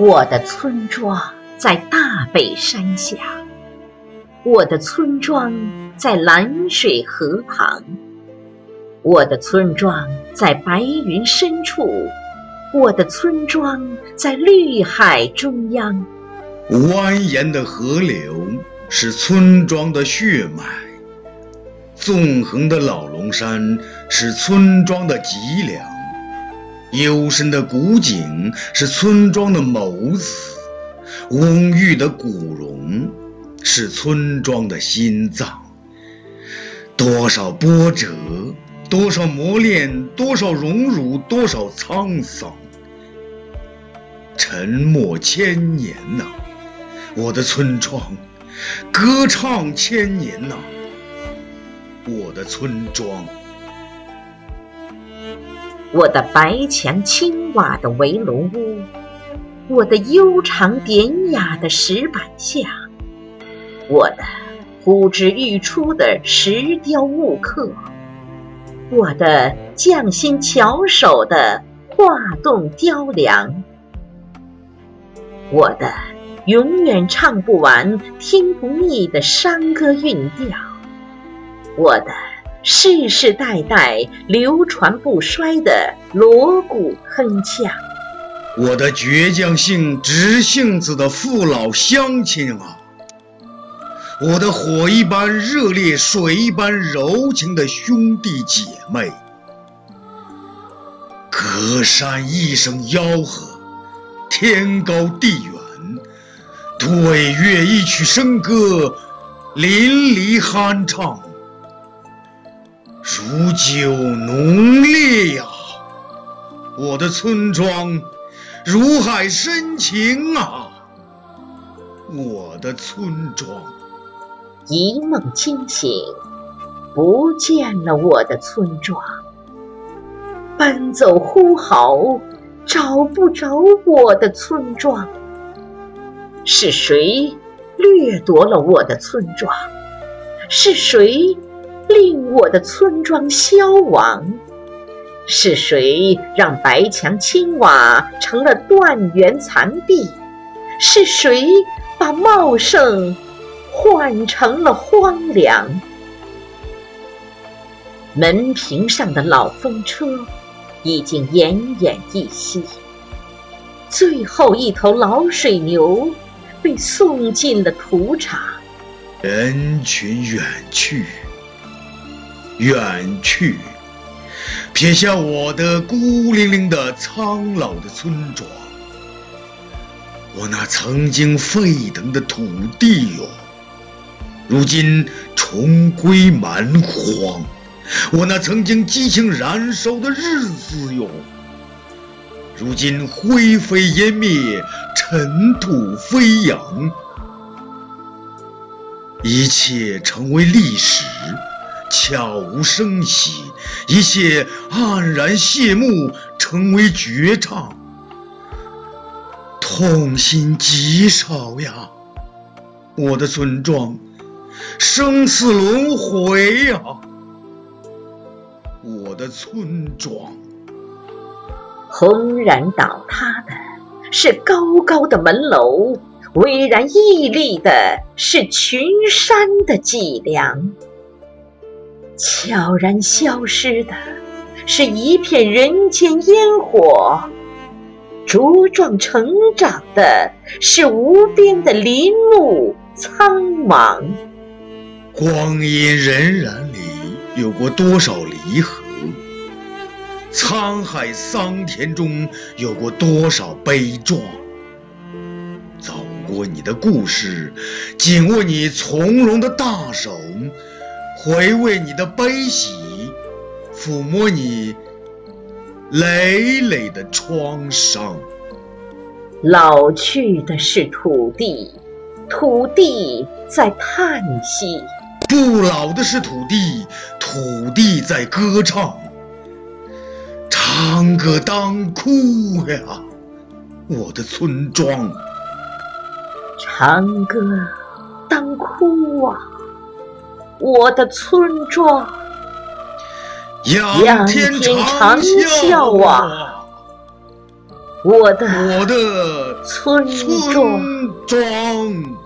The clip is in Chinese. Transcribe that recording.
我的村庄在大北山下，我的村庄在蓝水河旁，我的村庄在白云深处，我的村庄在绿海中央。蜿蜒的河流是村庄的血脉，纵横的老龙山是村庄的脊梁，幽深的古井是村庄的眸子。蓊郁的古榕是村庄的心脏，多少波折，多少磨练，多少荣辱，多少沧桑。沉默千年呐，我的村庄；歌唱千年呐，我的村庄。我的白墙青瓦的围炉屋。我的悠长典雅的石板下，我的呼之欲出的石雕木刻，我的匠心巧手的画栋雕梁，我的永远唱不完、听不腻的山歌韵调，我的世世代代流传不衰的锣鼓铿锵。我的倔强性直性子的父老乡亲啊，我的火一般热烈、水一般柔情的兄弟姐妹，隔山一声吆喝，天高地远，对月一曲笙歌，淋漓酣畅，如酒浓烈呀，我的村庄。如海深情啊，我的村庄。一梦惊醒，不见了我的村庄。奔走呼号，找不着我的村庄。是谁掠夺了我的村庄？是谁令我的村庄消亡？是谁让白墙青瓦成了断垣残壁？是谁把茂盛换成了荒凉？门屏上的老风车已经奄奄一息，最后一头老水牛被送进了屠场。人群远去，远去。撇下我的孤零零的苍老的村庄，我那曾经沸腾的土地哟，如今重归蛮荒；我那曾经激情燃烧的日子哟，如今灰飞烟灭，尘土飞扬，一切成为历史。悄无声息，一切黯然谢幕，成为绝唱，痛心极少呀！我的村庄，生死轮回呀！我的村庄，轰然倒塌的是高高的门楼，巍然屹立的是群山的脊梁。悄然消失的，是一片人间烟火；茁壮成长的，是无边的林木苍茫。光阴荏苒里，有过多少离合？沧海桑田中，有过多少悲壮？走过你的故事，紧握你从容的大手。回味你的悲喜，抚摸你累累的创伤。老去的是土地，土地在叹息；不老的是土地，土地在歌唱。长歌当哭呀，我的村庄。长歌当哭啊。我的村庄，仰天长啸啊！我的我的村庄。村庄。